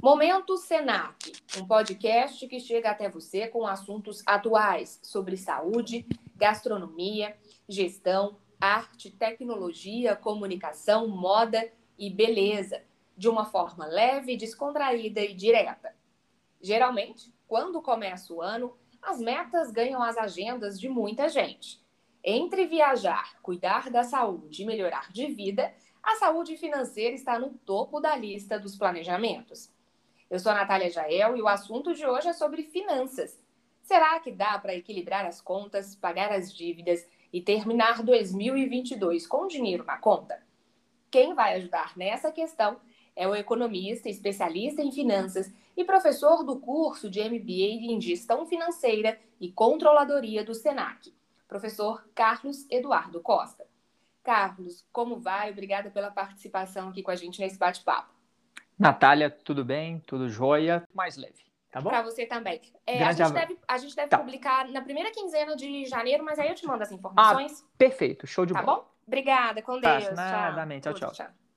Momento Senac, um podcast que chega até você com assuntos atuais sobre saúde, gastronomia, gestão, arte, tecnologia, comunicação, moda e beleza, de uma forma leve, descontraída e direta. Geralmente, quando começa o ano, as metas ganham as agendas de muita gente. Entre viajar, cuidar da saúde e melhorar de vida, a saúde financeira está no topo da lista dos planejamentos. Eu sou a Natália Jael e o assunto de hoje é sobre finanças. Será que dá para equilibrar as contas, pagar as dívidas e terminar 2022 com dinheiro na conta? Quem vai ajudar nessa questão é o economista, especialista em finanças e professor do curso de MBA em Gestão Financeira e Controladoria do SENAC, professor Carlos Eduardo Costa. Carlos, como vai? Obrigada pela participação aqui com a gente nesse bate-papo. Natália, tudo bem? Tudo jóia? Mais leve, tá bom? Para você também. É, a, gente deve, a, gente deve, tá. publicar na primeira quinzena de janeiro, mas aí eu te mando as informações. Ah, perfeito, show de tá bola. Tá bom? Obrigada, com Deus. Nada, tchau. tchau. tchau.